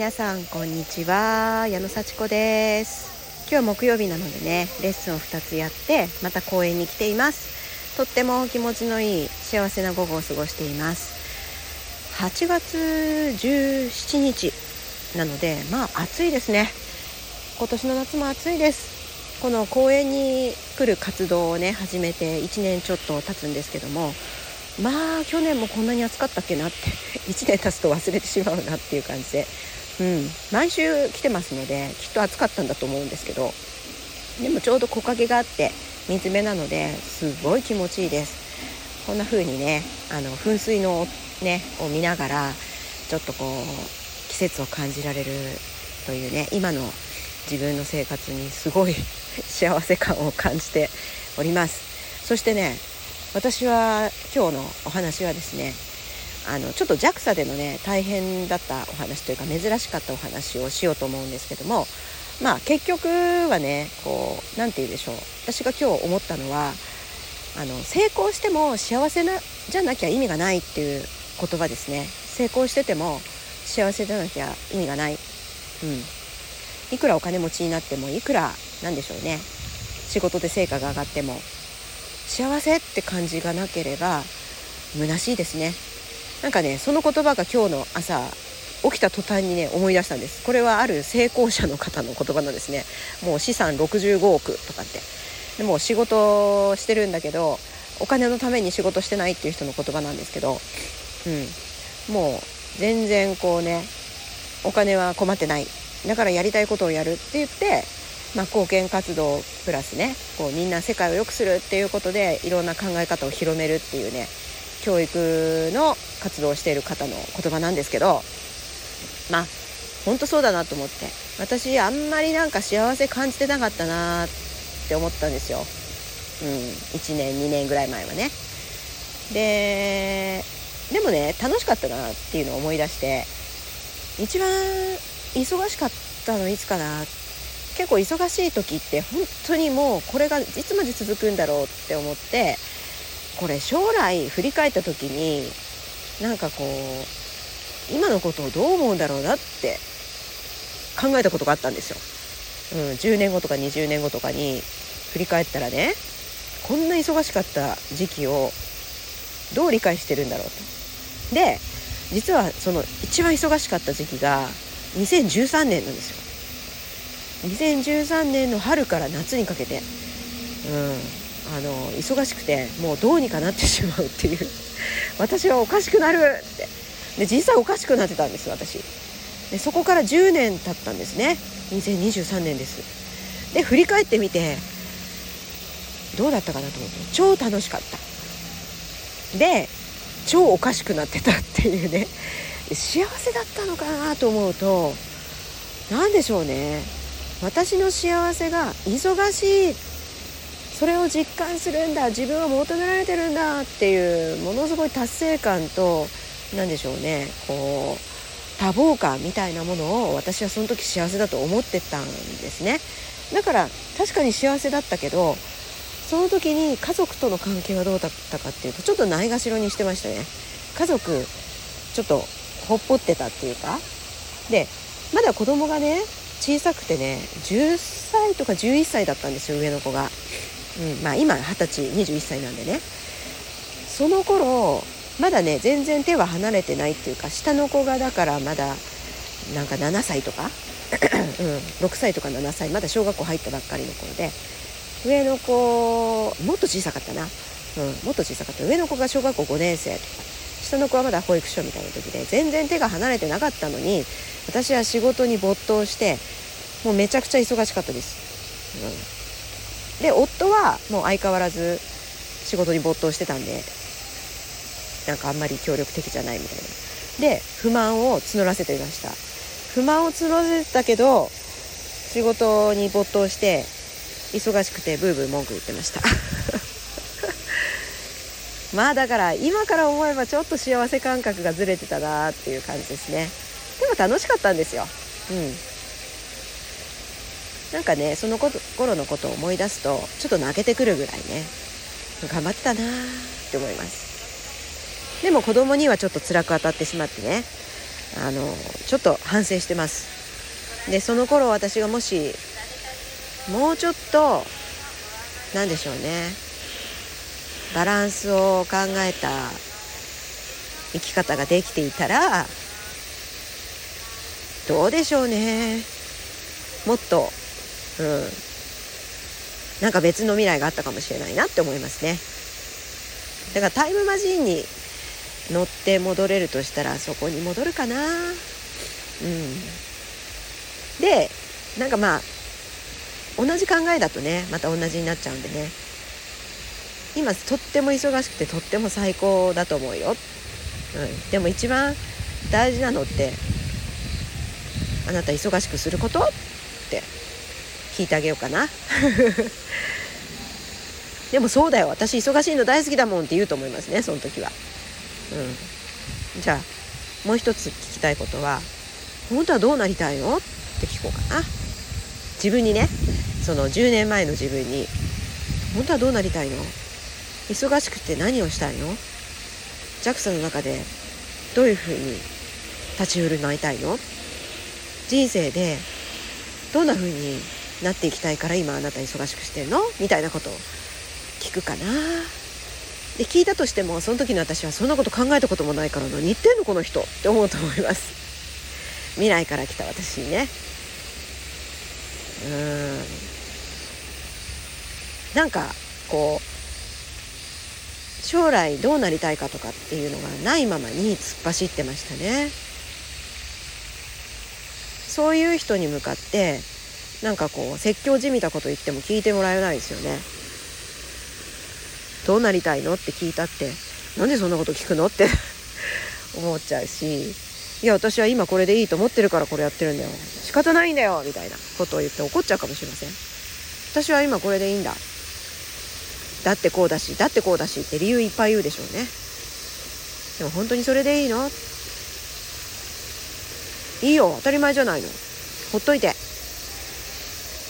皆さんこんにちは。矢野幸子です。今日は木曜日なのでねレッスンを2つやってまた公園に来ています。とっても気持ちのいい幸せな午後を過ごしています。8月17日なのでまあ暑いですね。今年の夏も暑いです。この公園に来る活動をね始めて1年ちょっと経つんですけどもまあ去年もこんなに暑かったっけなって1年経つと忘れてしまうなっていう感じで、うん、毎週来てますのできっと暑かったんだと思うんですけどでもちょうど木陰があって水辺なのですごい気持ちいいです。こんな風にねあの噴水のねを見ながらちょっとこう季節を感じられるというね今の自分の生活にすごい 幸せ感を感じております。そしてね私は今日のお話はですねあのちょっと JAXA でのね大変だったお話というか珍しかったお話をしようと思うんですけどもまあ結局はねこう何て言うでしょう。私が今日思ったのはあの成功しても幸せなじゃなきゃ意味がないっていう言葉ですね。成功してても幸せじゃなきゃ意味がない、うん、いくらお金持ちになってもいくらなんでしょうね。仕事で成果が上がっても幸せって感じがなければ虚しいですね。なんかねその言葉が今日の朝起きた途端にね思い出したんです。これはある成功者の方の言葉なんですね。もう資産65億とかって。でも仕事してるんだけどお金のために仕事してないっていう人の言葉なんですけど、うん、もう全然こうねお金は困ってない。だからやりたいことをやるって言ってまあ、貢献活動プラスねこうみんな世界を良くするっていうことでいろんな考え方を広めるっていうね教育の活動をしている方の言葉なんですけどまあ本当そうだなと思って私あんまりなんか幸せ感じてなかったなって思ったんですよ、うん、1年2年ぐらい前はね。ででもね楽しかったなっていうのを思い出して一番忙しかったのいつかな。結構忙しい時って本当にもうこれがいつまで続くんだろうって思ってこれ将来振り返った時になんかこう今のことをどう思うんだろうなって考えたことがあったんですよ。うん、10年後とか20年後とかに振り返ったらねこんな忙しかった時期をどう理解してるんだろうと。で実はその一番忙しかった時期が2013年なんですよ。2013年の春から夏にかけて、うん、あの忙しくてもうどうにかなってしまうっていう。私はおかしくなるって。で実際おかしくなってたんです私。でそこから10年経ったんですね。2023年です。で振り返ってみてどうだったかなと思って。超楽しかった。で超おかしくなってたっていうね。幸せだったのかなと思うと何でしょうね。私の幸せが忙しいそれを実感するんだ自分は求められてるんだっていうものすごい達成感と何でしょうねこう多忙感みたいなものを私はその時幸せだと思ってたんですね。だから確かに幸せだったけどその時に家族との関係はどうだったかっていうとちょっとないがしろにしてましたね。家族ちょっとほっぽってたっていうか。でまだ子供がね小さくてね10歳とか11歳だったんですよ上の子が、うんまあ、今20歳21歳なんでね。その頃まだね全然手は離れてないっていうか下の子がだからまだなんか7歳とか、うん、6歳とか7歳まだ小学校入ったばっかりの頃で上の子もっと小さかったな、うん、もっと小さかった。上の子が小学校5年生とか下の子はまだ保育所みたいな時で全然手が離れてなかったのに私は仕事に没頭してもうめちゃくちゃ忙しかったです、うん、で夫はもう相変わらず仕事に没頭してたんでなんかあんまり協力的じゃないみたいな。で不満を募らせていました。不満を募らせてたけど仕事に没頭して忙しくてブーブー文句言ってました。まあだから今から思えばちょっと幸せ感覚がずれてたなっていう感じですね。でも楽しかったんですよ。うん。なんかねそのこと頃のことを思い出すとちょっと泣けてくるぐらいね頑張ってたなって思います。でも子供にはちょっと辛く当たってしまってねあのちょっと反省してます。でその頃私がもしもうちょっと何でしょうねバランスを考えた生き方ができていたらどうでしょうね。もっとうん。なんか別の未来があったかもしれないなって思いますね。だからタイムマジンに乗って戻れるとしたらそこに戻るかな。うん。でなんかまあ同じ考えだとねまた同じになっちゃうんでね。今とっても忙しくてとっても最高だと思うよ、うん、でも一番大事なのってあなた忙しくすることって聞いてあげようかな。でもそうだよ。私忙しいの大好きだもんって言うと思いますねその時は。うん。じゃあもう一つ聞きたいことは本当はどうなりたいの？って聞こうかな。自分にねその10年前の自分に本当はどうなりたいの？忙しくて何をしたいの？JAXA の中でどういうふうに立ち振る舞いたいの？人生でどんな風になっていきたいから今あなた忙しくしてるの？みたいなことを聞くかな。で聞いたとしてもその時の私はそんなこと考えたこともないから何言ってんの？この人！って思うと思います。未来から来た私にね。うん。なんかこう将来どうなりたいかとかっていうのがないままに突っ走ってましたね。そういう人に向かってなんかこう説教じみたこと言っても聞いてもらえないですよね。どうなりたいのって聞いたってなんでそんなこと聞くのって 思っちゃうしいや私は今これでいいと思ってるからこれやってるんだよ。仕方ないんだよみたいなことを言って怒っちゃうかもしれません。私は今これでいいんだ。だってこうだしだってこうだしって理由いっぱい言うでしょうね。でも本当にそれでいいの？いいよ当たり前じゃないの。ほっといて。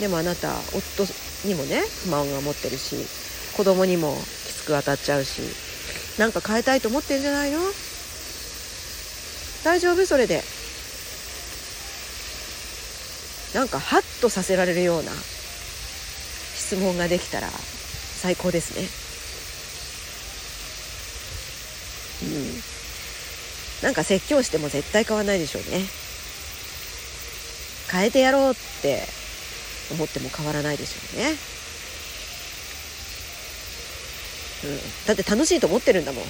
でもあなた夫にもね不満が持ってるし子供にもきつく当たっちゃうしなんか変えたいと思ってんじゃないの？大丈夫？それで。なんかハッとさせられるような質問ができたら最高ですね。うん。なんか説教しても絶対変わないでしょうね。変えてやろうって思っても変わらないでしょうね。うん、だって楽しいと思ってるんだもん。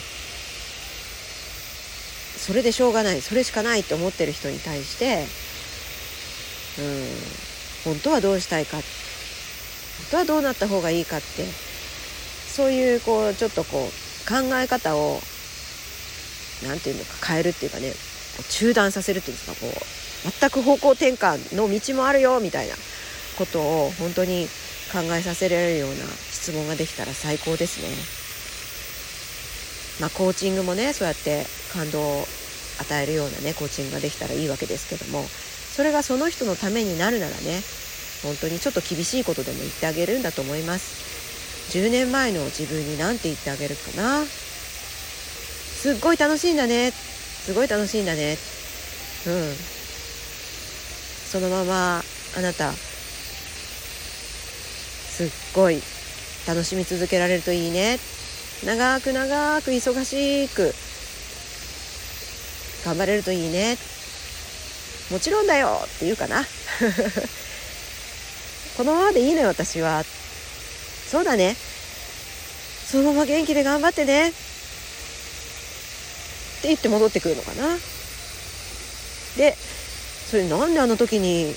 それでしょうがない。それしかないって思ってる人に対してうん。本当はどうしたいか。本当はどうなった方がいいかって。そういうこうちょっとこう考え方を何て言うのか変えるっていうかね中断させるっていうんですかこう全く方向転換の道もあるよみたいな。ことを本当に考えさせられるような質問ができたら最高ですね。まあ、コーチングもねそうやって感動を与えるようなねコーチングができたらいいわけですけどもそれがその人のためになるならね本当にちょっと厳しいことでも言ってあげるんだと思います。10年前の自分に何て言ってあげるかな。すっごい楽しいんだね。すごい楽しいんだね。うん。そのままあなたすっごい楽しみ続けられるといいね。長く長く忙しく頑張れるといいね。もちろんだよって言うかな。このままでいいのよ私は。そうだね。そのまま元気で頑張ってね。って言って戻ってくるのかな。でそれなんであの時に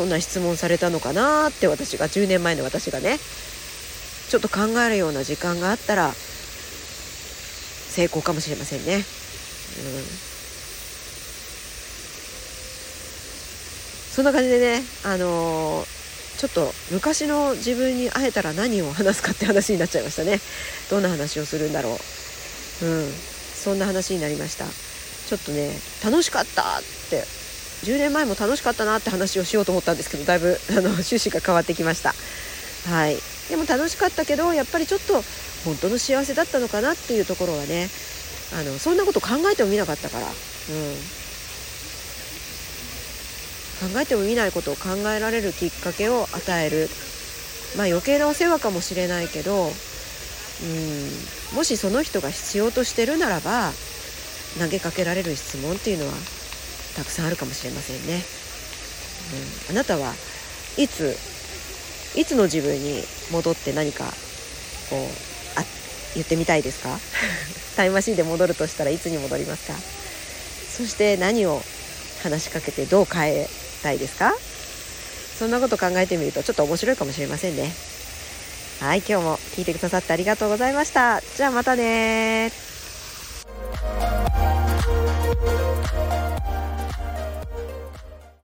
そんな質問されたのかなって私が10年前の私がねちょっと考えるような時間があったら成功かもしれませんね。うんそんな感じでね、あのー、ちょっと昔の自分に会えたら何を話すかって話になっちゃいましたね。どんな話をするんだろう。うん、そんな話になりました。ちょっとね、楽しかったって10年前も楽しかったなって話をしようと思ったんですけどだいぶあの 趣旨が変わってきました。はい。でも楽しかったけどやっぱりちょっと本当の幸せだったのかなっていうところはねあのそんなこと考えてもみなかったから、うん、考えてもみないことを考えられるきっかけを与える。まあ余計なお世話かもしれないけどうん。もしその人が必要としてるならば投げかけられる質問っていうのはたくさんあるかもしれませんね。うん、あなたはいついつの自分に戻って何かこうあ言ってみたいですか？タイムマシンで戻るとしたらいつに戻りますか？そして何を話しかけてどう変えたいですか？そんなこと考えてみるとちょっと面白いかもしれませんね。はい今日も聞いてくださってありがとうございました。じゃあまたね